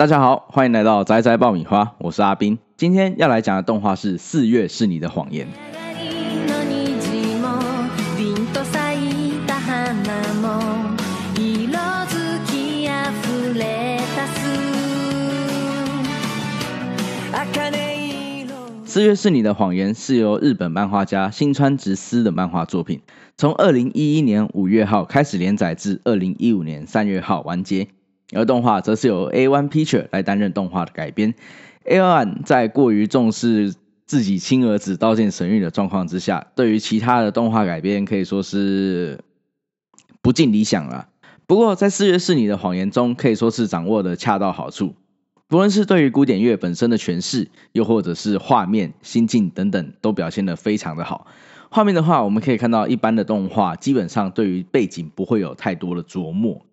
大家好，欢迎来到宅宅爆米花，我是阿斌。今天要来讲的动画是《四月是你的谎言》。の虹も凛と咲いた花も色づきあふれたす茜色四月是你的谎言是由日本漫画家新川直司的漫画作品，从二零一一年五月号开始连载至二零一五年三月号完结。 而动画则是由 A One Picture 来担任动画的改编。A One 在过于重视自己亲儿子刀剑神域的状况之下，对于其他的动画改编可以说是不尽理想了。不过在《四月是你的谎言》中，可以说是掌握的恰到好处。不论是对于古典乐本身的诠释，又或者是画面、心境等等，都表现得非常的好。画面的话，我们可以看到一般的动画基本上对于背景不会有太多的琢磨。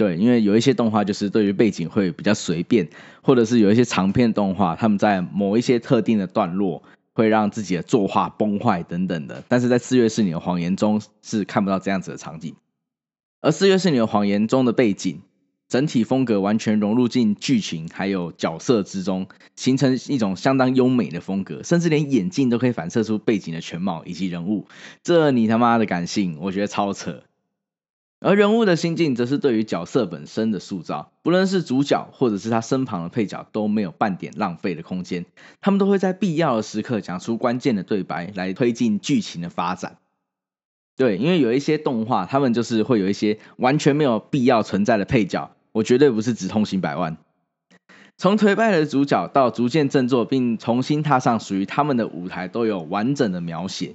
对，因为有一些动画就是对于背景会比较随便，或者是有一些长片动画，他们在某一些特定的段落会让自己的作画崩坏等等的。但是在《四月是你的谎言》中是看不到这样子的场景，而《四月是你的谎言》中的背景整体风格完全融入进剧情还有角色之中，形成一种相当优美的风格，甚至连眼镜都可以反射出背景的全貌以及人物。这你他妈的感性，我觉得超扯。而人物的心境，则是对于角色本身的塑造，不论是主角或者是他身旁的配角，都没有半点浪费的空间。他们都会在必要的时刻讲出关键的对白，来推进剧情的发展。对，因为有一些动画，他们就是会有一些完全没有必要存在的配角，我绝对不是只通行百万。从颓败的主角到逐渐振作，并重新踏上属于他们的舞台，都有完整的描写。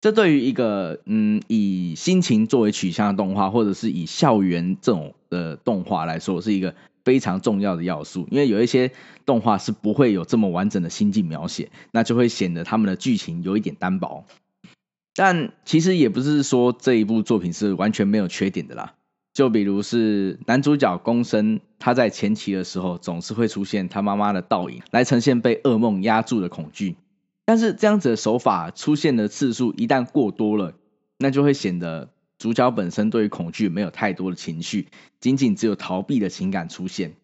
这对于一个嗯以心情作为取向的动画，或者是以校园这种的动画来说，是一个非常重要的要素。因为有一些动画是不会有这么完整的心境描写，那就会显得他们的剧情有一点单薄。但其实也不是说这一部作品是完全没有缺点的啦。就比如是男主角宫生，他在前期的时候总是会出现他妈妈的倒影，来呈现被噩梦压住的恐惧。但是这样子的手法出现的次数一旦过多了，那就会显得主角本身对于恐惧没有太多的情绪，仅仅只有逃避的情感出现，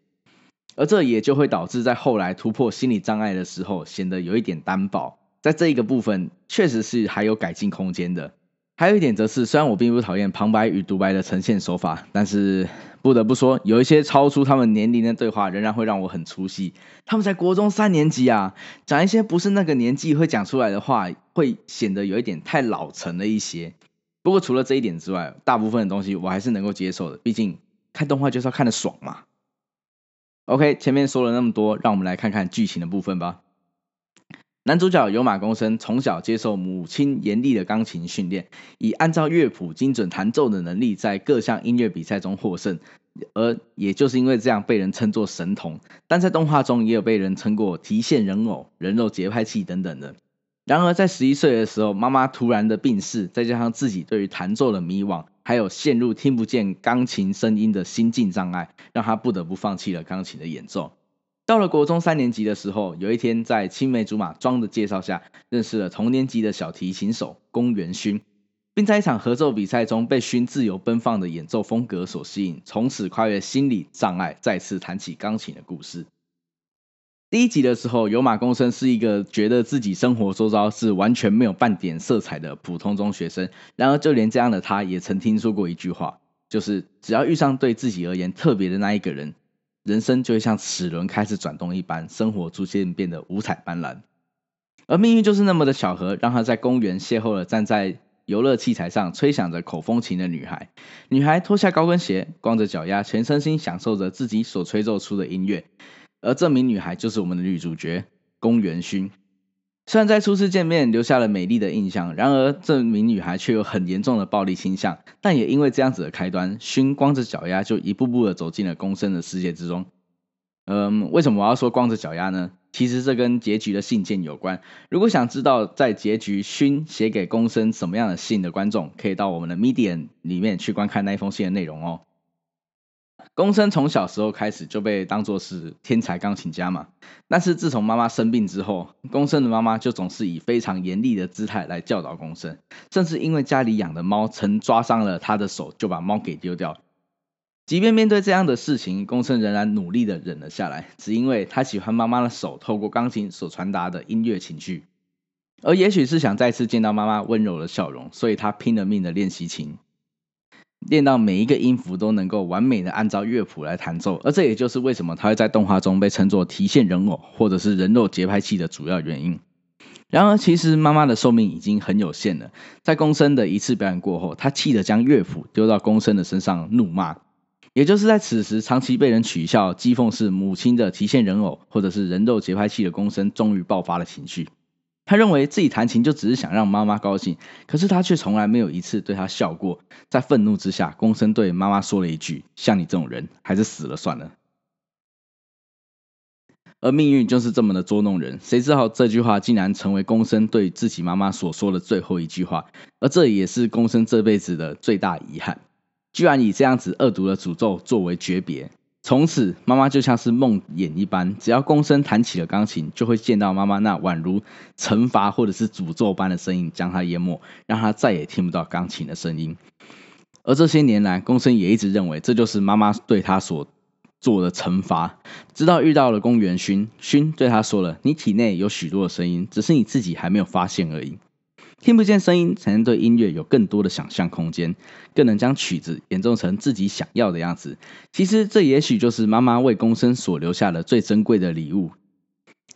而这也就会导致在后来突破心理障碍的时候显得有一点单薄。在这一个部分，确实是还有改进空间的。还有一点则是，虽然我并不讨厌旁白与独白的呈现手法，但是不得不说，有一些超出他们年龄的对话，仍然会让我很出戏。他们在国中三年级啊，讲一些不是那个年纪会讲出来的话，会显得有一点太老成了一些。不过除了这一点之外，大部分的东西我还是能够接受的，毕竟看动画就是要看的爽嘛。OK，前面说了那么多，让我们来看看剧情的部分吧。男主角有马公生从小接受母亲严厉的钢琴训练，以按照乐谱精准弹奏的能力，在各项音乐比赛中获胜，而也就是因为这样被人称作神童。但在动画中也有被人称过提线人偶、人肉节拍器等等的。然而在十一岁的时候，妈妈突然的病逝，再加上自己对于弹奏的迷惘，还有陷入听不见钢琴声音的心境障碍，让他不得不放弃了钢琴的演奏。到了国中三年级的时候，有一天在青梅竹马庄的介绍下，认识了同年级的小提琴手宫元勋，并在一场合奏比赛中被勋自由奔放的演奏风格所吸引，从此跨越心理障碍，再次弹起钢琴的故事。第一集的时候，有马公生是一个觉得自己生活周遭是完全没有半点色彩的普通中学生，然而就连这样的他，也曾听说过一句话，就是只要遇上对自己而言特别的那一个人。人生就会像齿轮开始转动一般，生活逐渐变得五彩斑斓。而命运就是那么的巧合，让他在公园邂逅了站在游乐器材上吹响着口风琴的女孩。女孩脱下高跟鞋，光着脚丫，全身心享受着自己所吹奏出的音乐。而这名女孩就是我们的女主角宫元勋。虽然在初次见面留下了美丽的印象，然而这名女孩却有很严重的暴力倾向。但也因为这样子的开端，勋光着脚丫就一步步的走进了公生的世界之中。嗯，为什么我要说光着脚丫呢？其实这跟结局的信件有关。如果想知道在结局勋写给公生什么样的信的观众，可以到我们的 Medium 里面去观看那一封信的内容哦。宫生从小时候开始就被当作是天才钢琴家嘛，但是自从妈妈生病之后，宫生的妈妈就总是以非常严厉的姿态来教导宫生，甚至因为家里养的猫曾抓伤了他的手，就把猫给丢掉。即便面对这样的事情，宫生仍然努力的忍了下来，只因为他喜欢妈妈的手透过钢琴所传达的音乐情绪，而也许是想再次见到妈妈温柔的笑容，所以他拼了命的练习琴，练到每一个音符都能够完美的按照乐谱来弹奏，而这也就是为什么他会在动画中被称作提线人偶或者是人肉节拍器的主要原因。然而，其实妈妈的寿命已经很有限了。在宫生的一次表演过后，他气得将乐谱丢到宫生的身上，怒骂。也就是在此时，长期被人取笑、讥讽是母亲的提线人偶，或者是人肉节拍器的宫生，终于爆发了情绪。他认为自己弹琴就只是想让妈妈高兴，可是他却从来没有一次对他笑过。在愤怒之下，公生对妈妈说了一句：“像你这种人，还是死了算了。”而命运就是这么的捉弄人，谁知道这句话竟然成为公生对自己妈妈所说的最后一句话，而这也是公生这辈子的最大遗憾，居然以这样子恶毒的诅咒作为诀别。从此，妈妈就像是梦魇一般，只要宫生弹起了钢琴，就会见到妈妈那宛如惩罚或者是诅咒般的声音，将他淹没，让他再也听不到钢琴的声音。而这些年来，宫生也一直认为这就是妈妈对他所。做的惩罚，直到遇到了公园勋，勋对他说了：“你体内有许多的声音，只是你自己还没有发现而已。听不见声音，才能对音乐有更多的想象空间，更能将曲子演奏成自己想要的样子。其实，这也许就是妈妈为公生所留下的最珍贵的礼物。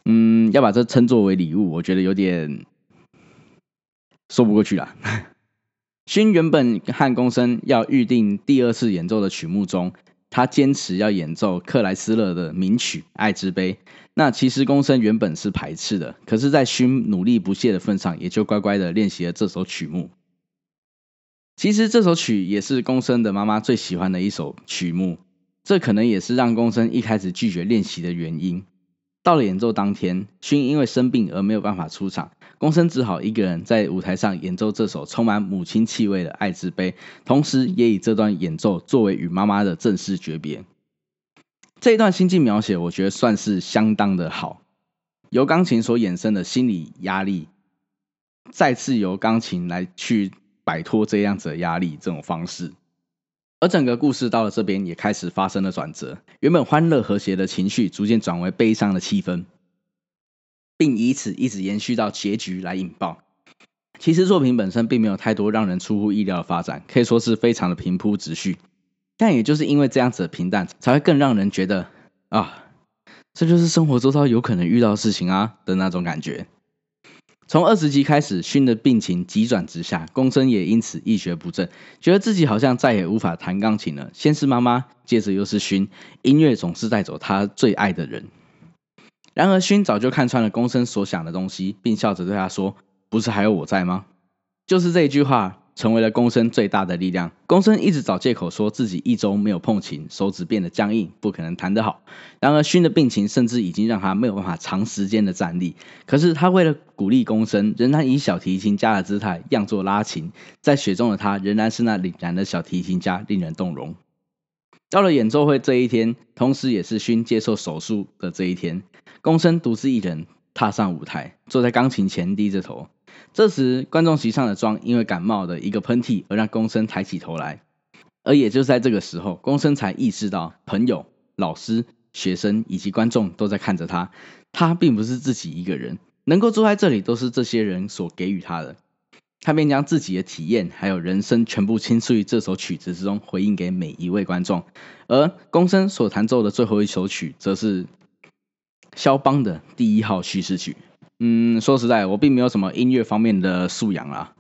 嗯，要把这称作为礼物，我觉得有点说不过去了。勋原本和公生要预定第二次演奏的曲目中。他坚持要演奏克莱斯勒的名曲《爱之杯》，那其实公生原本是排斥的，可是，在勋努力不懈的份上，也就乖乖的练习了这首曲目。其实这首曲也是公生的妈妈最喜欢的一首曲目，这可能也是让公生一开始拒绝练习的原因。到了演奏当天，勋因为生病而没有办法出场，公生只好一个人在舞台上演奏这首充满母亲气味的《爱之杯》，同时也以这段演奏作为与妈妈的正式诀别。这一段心境描写，我觉得算是相当的好，由钢琴所衍生的心理压力，再次由钢琴来去摆脱这样子的压力，这种方式。而整个故事到了这边也开始发生了转折，原本欢乐和谐的情绪逐渐转为悲伤的气氛，并以此一直延续到结局来引爆。其实作品本身并没有太多让人出乎意料的发展，可以说是非常的平铺直叙。但也就是因为这样子的平淡，才会更让人觉得啊，这就是生活周遭有可能遇到事情啊的那种感觉。从二十集开始，勋的病情急转直下，公生也因此一蹶不振，觉得自己好像再也无法弹钢琴了。先是妈妈，接着又是勋，音乐总是带走他最爱的人。然而，勋早就看穿了公生所想的东西，并笑着对他说：“不是还有我在吗？”就是这一句话。成为了公生最大的力量。公生一直找借口说自己一周没有碰琴，手指变得僵硬，不可能弹得好。然而勋的病情甚至已经让他没有办法长时间的站立。可是他为了鼓励公生，仍然以小提琴家的姿态样作拉琴。在雪中的他仍然是那凛然的小提琴家，令人动容。到了演奏会这一天，同时也是勋接受手术的这一天，公生独自一人踏上舞台，坐在钢琴前，低着头。这时，观众席上的庄因为感冒的一个喷嚏而让公生抬起头来，而也就在这个时候，公生才意识到朋友、老师、学生以及观众都在看着他，他并不是自己一个人，能够坐在这里都是这些人所给予他的。他便将自己的体验还有人生全部倾注于这首曲子之中，回应给每一位观众。而公生所弹奏的最后一首曲，则是肖邦的第一号叙事曲。嗯，说实在，我并没有什么音乐方面的素养啦。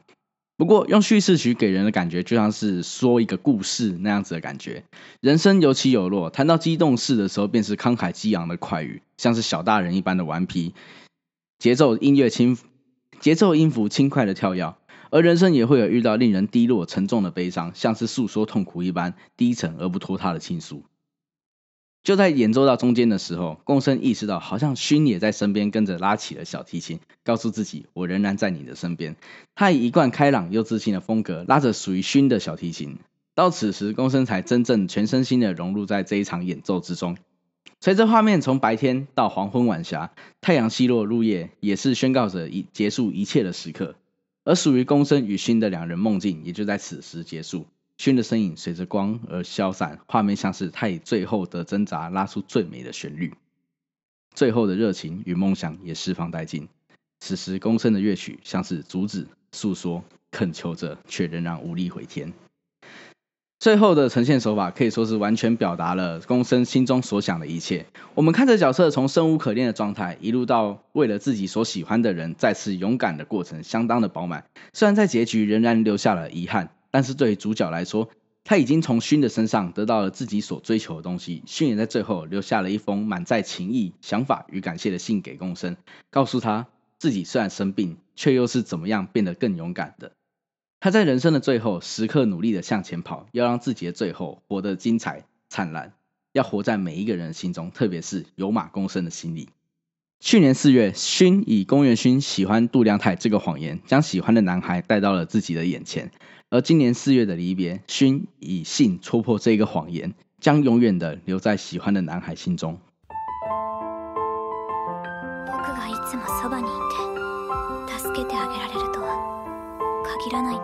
不过用叙事曲给人的感觉，就像是说一个故事那样子的感觉。人生有起有落，谈到激动事的时候，便是慷慨激昂的快语，像是小大人一般的顽皮。节奏音乐轻，节奏音符轻快的跳跃。而人生也会有遇到令人低落沉重的悲伤，像是诉说痛苦一般低沉而不拖沓的倾诉。就在演奏到中间的时候，共生意识到，好像勋也在身边跟着拉起了小提琴，告诉自己：“我仍然在你的身边。”他以一贯开朗又自信的风格拉着属于勋的小提琴。到此时，共生才真正全身心的融入在这一场演奏之中。随着画面从白天到黄昏晚霞，太阳西落入夜，也是宣告着一结束一切的时刻。而属于公生与勋的两人梦境，也就在此时结束。勋的身影随着光而消散，画面像是他以最后的挣扎拉出最美的旋律，最后的热情与梦想也释放殆尽。此时，公生的乐曲像是阻止、诉说、恳求着，却仍然无力回天。最后的呈现手法可以说是完全表达了公生心中所想的一切。我们看着角色从生无可恋的状态，一路到为了自己所喜欢的人再次勇敢的过程，相当的饱满。虽然在结局仍然留下了遗憾，但是对于主角来说，他已经从勋的身上得到了自己所追求的东西。勋也在最后留下了一封满载情意、想法与感谢的信给公生，告诉他自己虽然生病，却又是怎么样变得更勇敢的。他在人生的最后时刻努力的向前跑，要让自己的最后活得精彩灿烂，要活在每一个人心中，特别是有马公生的心里。去年四月，勋以宫元勋喜欢杜良太这个谎言，将喜欢的男孩带到了自己的眼前。而今年四月的离别，勋以信戳破这个谎言，将永远的留在喜欢的男孩心中。僕がいつもそばにいて助けてあげられるとは限らない